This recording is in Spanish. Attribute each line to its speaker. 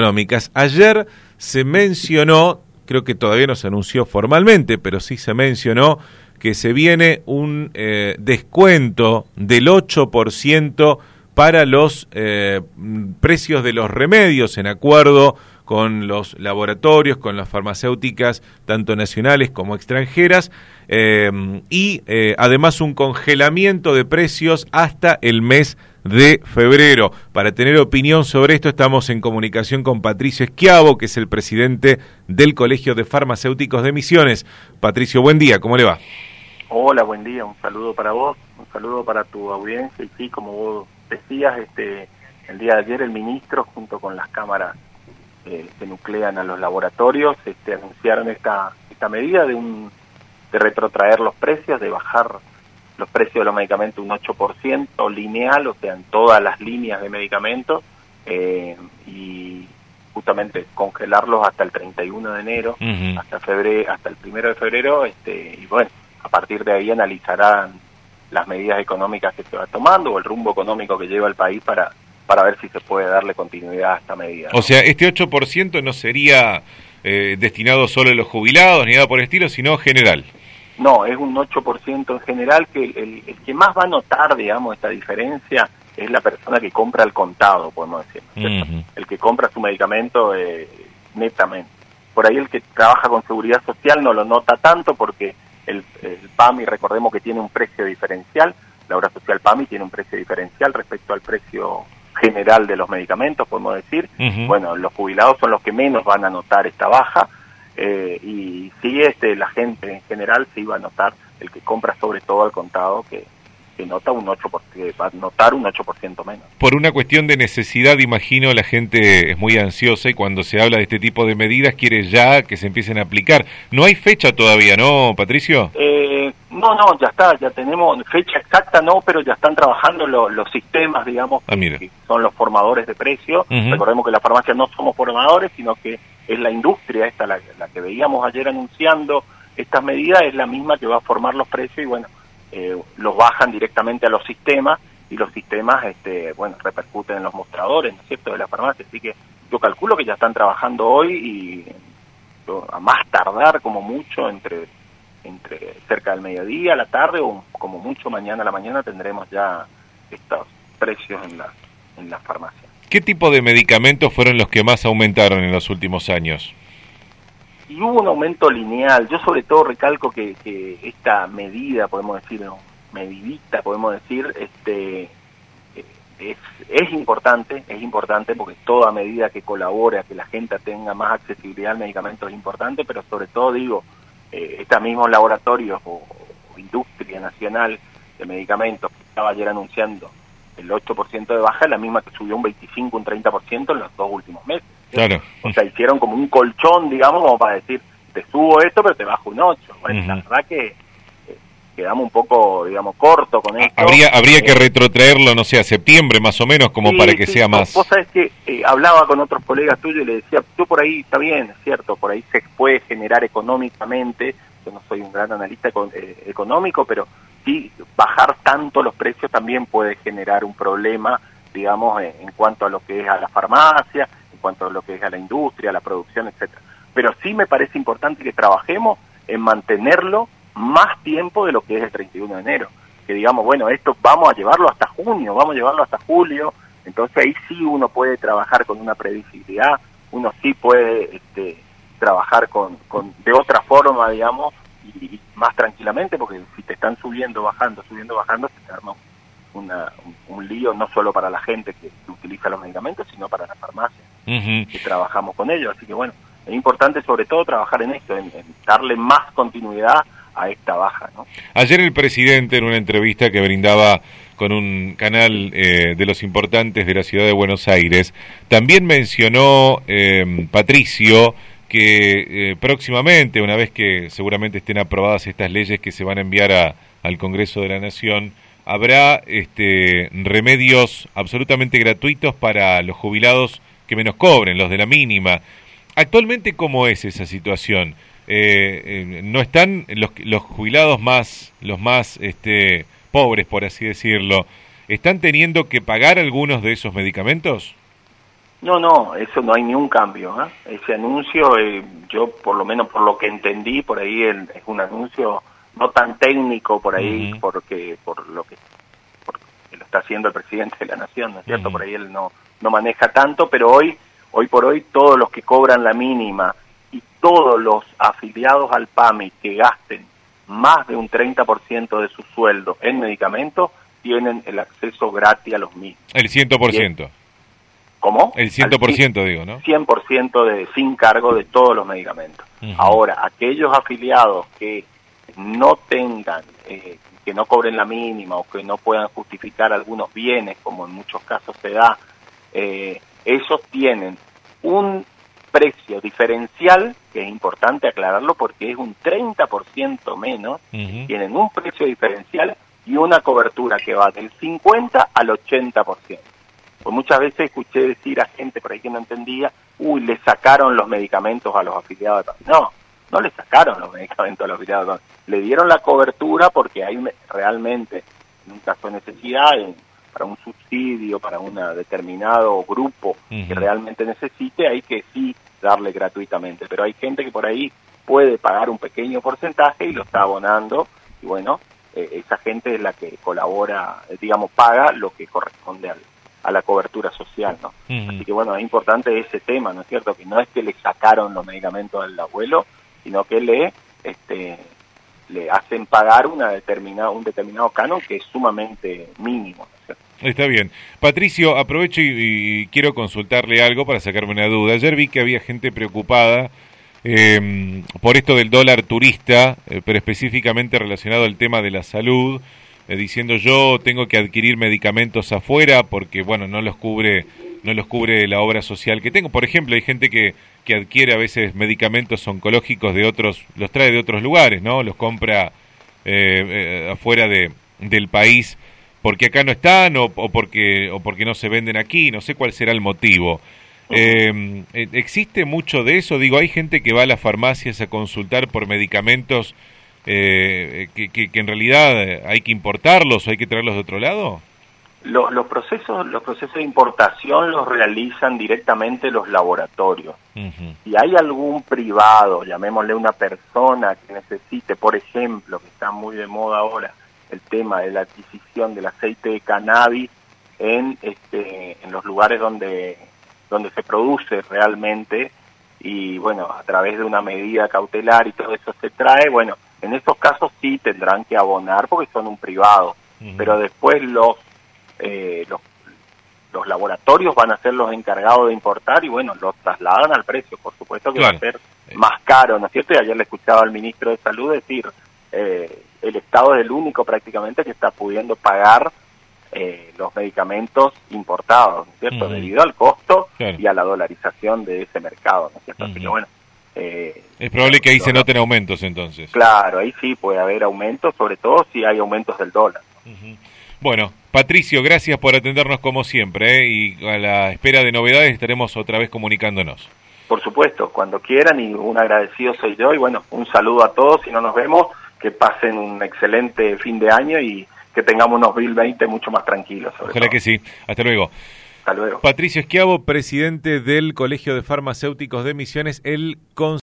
Speaker 1: económicas. Ayer se mencionó, creo que todavía no se anunció formalmente, pero sí se mencionó que se viene un eh, descuento del 8% para los eh, precios de los remedios en acuerdo con los laboratorios, con las farmacéuticas, tanto nacionales como extranjeras, eh, y además un congelamiento de precios hasta el mes de febrero. Para tener opinión sobre esto estamos en comunicación con Patricio Esquiavo, que es el presidente del Colegio de Farmacéuticos de Misiones. Patricio, buen día, ¿cómo le va?
Speaker 2: Hola, buen día, un saludo para vos, un saludo para tu audiencia y sí, como vos decías, este, el día de ayer el ministro junto con las cámaras eh, se nuclean a los laboratorios, este, anunciaron esta, esta medida de, un, de retrotraer los precios, de bajar los precios de los medicamentos un 8% lineal, o sea, en todas las líneas de medicamentos, eh, y justamente congelarlos hasta el 31 de enero, hasta febrero, hasta el primero de febrero, este, y bueno, a partir de ahí analizarán las medidas económicas que se va tomando o el rumbo económico que lleva el país para para ver si se puede darle continuidad a esta medida.
Speaker 1: O sea, este 8% no sería eh, destinado solo a los jubilados ni nada por el estilo, sino general.
Speaker 2: No, es un 8% en general que el, que más va a notar, digamos, esta diferencia es la persona que compra al contado, podemos decir. El que compra su medicamento eh, netamente. Por ahí el que trabaja con seguridad social no lo nota tanto porque el, el PAMI, recordemos que tiene un precio diferencial, la obra social PAMI tiene un precio diferencial respecto al precio general de los medicamentos, podemos decir. Bueno, los jubilados son los que menos van a notar esta baja eh, y sí, este, la gente en general sí va a notar, el que compra sobre todo al contado, que, que nota un 8%, va a notar un 8% menos.
Speaker 1: Por una cuestión de necesidad, imagino, la gente es muy ansiosa y cuando se habla de este tipo de medidas quiere ya que se empiecen a aplicar. No hay fecha todavía, ¿no, Patricio?
Speaker 2: Eh, no, no, ya está, ya tenemos fecha exacta, no, pero ya están trabajando los sistemas, digamos,
Speaker 1: ah,
Speaker 2: que son los formadores de precios. Recordemos que la farmacia no somos formadores, sino que es la industria esta, la, que veíamos ayer anunciando estas medidas, es la misma que va a formar los precios y bueno, eh, los bajan directamente a los sistemas y los sistemas, este, bueno, repercuten en los mostradores, ¿no es cierto?, de la farmacia. Así que yo calculo que ya están trabajando hoy y a más tardar como mucho entre entre cerca del mediodía, la tarde o como mucho mañana a la mañana tendremos ya estos precios en la en las farmacias.
Speaker 1: ¿Qué tipo de medicamentos fueron los que más aumentaron en los últimos años?
Speaker 2: y hubo un aumento lineal. Yo sobre todo recalco que, que esta medida, podemos decir, medidita, podemos decir, este es, es importante, es importante porque toda medida que colabore que la gente tenga más accesibilidad al medicamento es importante, pero sobre todo digo, eh, estos mismos laboratorios o, industria nacional de medicamentos que estaba ayer anunciando el 8% de baja es la misma que subió un 25, un 30% en los dos últimos meses.
Speaker 1: Claro.
Speaker 2: O sea, hicieron como un colchón, digamos, como para decir, te subo esto, pero te bajo un 8. Bueno, la verdad que eh, quedamos un poco, digamos, corto con esto.
Speaker 1: Habría, habría que eh, retrotraerlo, no sé, a septiembre más o menos, como para que sea más...
Speaker 2: Vos sabés que eh, hablaba con otros colegas tuyos y le decía, tú por ahí, está bien, es cierto, por ahí se puede generar económicamente, yo no soy un gran analista económico, pero sí, bajar tanto los precios también puede generar un problema, digamos, en cuanto a lo que es a la farmacia, en cuanto a lo que es a la industria, a la producción, etcétera. Pero sí me parece importante que trabajemos en mantenerlo más tiempo de lo que es el 31 de enero. Que digamos, bueno, esto vamos a llevarlo hasta junio, vamos a llevarlo hasta julio, entonces ahí sí uno puede trabajar con una previsibilidad, uno sí puede este, trabajar con, con de otra forma, digamos, y, más tranquilamente, porque si te están subiendo, bajando, subiendo, bajando, se te arma una, un, lío no solo para la gente que utiliza los medicamentos, sino para la farmacia que trabajamos con ellos. Así que bueno, es importante sobre todo trabajar en esto, en, darle más continuidad a esta baja. ¿no?
Speaker 1: Ayer el presidente en una entrevista que brindaba con un canal eh, de los importantes de la ciudad de Buenos Aires, también mencionó eh, Patricio que eh, próximamente, una vez que seguramente estén aprobadas estas leyes que se van a enviar a, al Congreso de la Nación, habrá este, remedios absolutamente gratuitos para los jubilados que menos cobren, los de la mínima. Actualmente, ¿cómo es esa situación? Eh, eh, ¿No están los, los jubilados más, los más este, pobres, por así decirlo, están teniendo que pagar algunos de esos medicamentos?
Speaker 2: No, no, eso no hay ni un cambio. ¿eh? Ese anuncio, eh, yo por lo menos por lo que entendí, por ahí es un anuncio no tan técnico por ahí, porque por lo que, lo está haciendo el presidente de la nación, ¿no es cierto? Por ahí él no no maneja tanto, pero hoy hoy por hoy todos los que cobran la mínima y todos los afiliados al PAMI que gasten más de un 30% de su sueldo en medicamentos tienen el acceso gratis a los mismos.
Speaker 1: El 100%.
Speaker 2: ¿Cómo?
Speaker 1: El 100% digo, ¿no?
Speaker 2: 100% de, sin cargo de todos los medicamentos. Ahora, aquellos afiliados que no tengan, eh, que no cobren la mínima o que no puedan justificar algunos bienes, como en muchos casos se da, eh, esos tienen un precio diferencial, que es importante aclararlo porque es un 30% menos, tienen un precio diferencial y una cobertura que va del 50 al 80%. Pues muchas veces escuché decir a gente por ahí que no entendía, uy, le sacaron los medicamentos a los afiliados. No, no le sacaron los medicamentos a los afiliados. Le dieron la cobertura porque hay realmente, en un caso de necesidad, para un subsidio, para un determinado grupo que realmente necesite, hay que sí darle gratuitamente. Pero hay gente que por ahí puede pagar un pequeño porcentaje y lo está abonando y bueno, eh, esa gente es la que colabora, eh, digamos, paga lo que corresponde al, a la cobertura social, ¿no? Así que bueno, es importante ese tema, ¿no es cierto? Que no es que le sacaron los medicamentos al abuelo, sino que le, este, le hacen pagar una determinada, un determinado canon que es sumamente mínimo,
Speaker 1: Está bien. Patricio, aprovecho y, quiero consultarle algo para sacarme una duda. Ayer vi que había gente preocupada eh, por esto del dólar turista, eh, pero específicamente relacionado al tema de la salud. Eh, diciendo yo tengo que adquirir medicamentos afuera porque bueno no los cubre no los cubre la obra social que tengo. Por ejemplo hay gente que, que adquiere a veces medicamentos oncológicos de otros los trae de otros lugares no los compra eh, eh, afuera de del país porque acá no están o, o, porque o porque no se venden aquí. No sé cuál será el motivo. Existe mucho de eso digo hay gente que va a las farmacias a consultar por medicamentos eh, que, que, en realidad hay que importarlos o hay que traerlos de otro lado?
Speaker 2: Los, los, procesos los procesos de importación los realizan directamente los laboratorios. Si hay algún privado, llamémosle una persona que necesite, por ejemplo, que está muy de moda ahora, el tema de la adquisición del aceite de cannabis en este en los lugares donde donde se produce realmente y bueno, a través de una medida cautelar y todo eso se trae, bueno, en estos casos sí tendrán que abonar porque son un privado, pero después los, eh, los, los laboratorios van a ser los encargados de importar y bueno, los trasladan al precio, por supuesto que va a ser más caro, ¿no es cierto? Y ayer le escuchaba al ministro de Salud decir, eh, el Estado es el único prácticamente que está pudiendo pagar eh, los medicamentos importados, ¿no es cierto? Debido al costo y a la dolarización de ese mercado, ¿no es cierto? Así que bueno,
Speaker 1: eh, es probable que ahí se noten aumentos entonces.
Speaker 2: Claro, ahí sí puede haber aumentos, sobre todo si hay aumentos del dólar.
Speaker 1: Bueno, Patricio, gracias por atendernos como siempre ¿eh? y a la espera de novedades estaremos otra vez comunicándonos.
Speaker 2: Por supuesto, cuando quieran y un agradecido soy yo y bueno, un saludo a todos si no nos vemos, que pasen un excelente fin de año y que tengamos unos 2020 mucho más tranquilos.
Speaker 1: Ojalá que sí.
Speaker 2: Hasta luego.
Speaker 1: Patricio Esquiavo, presidente del Colegio de Farmacéuticos de Misiones, el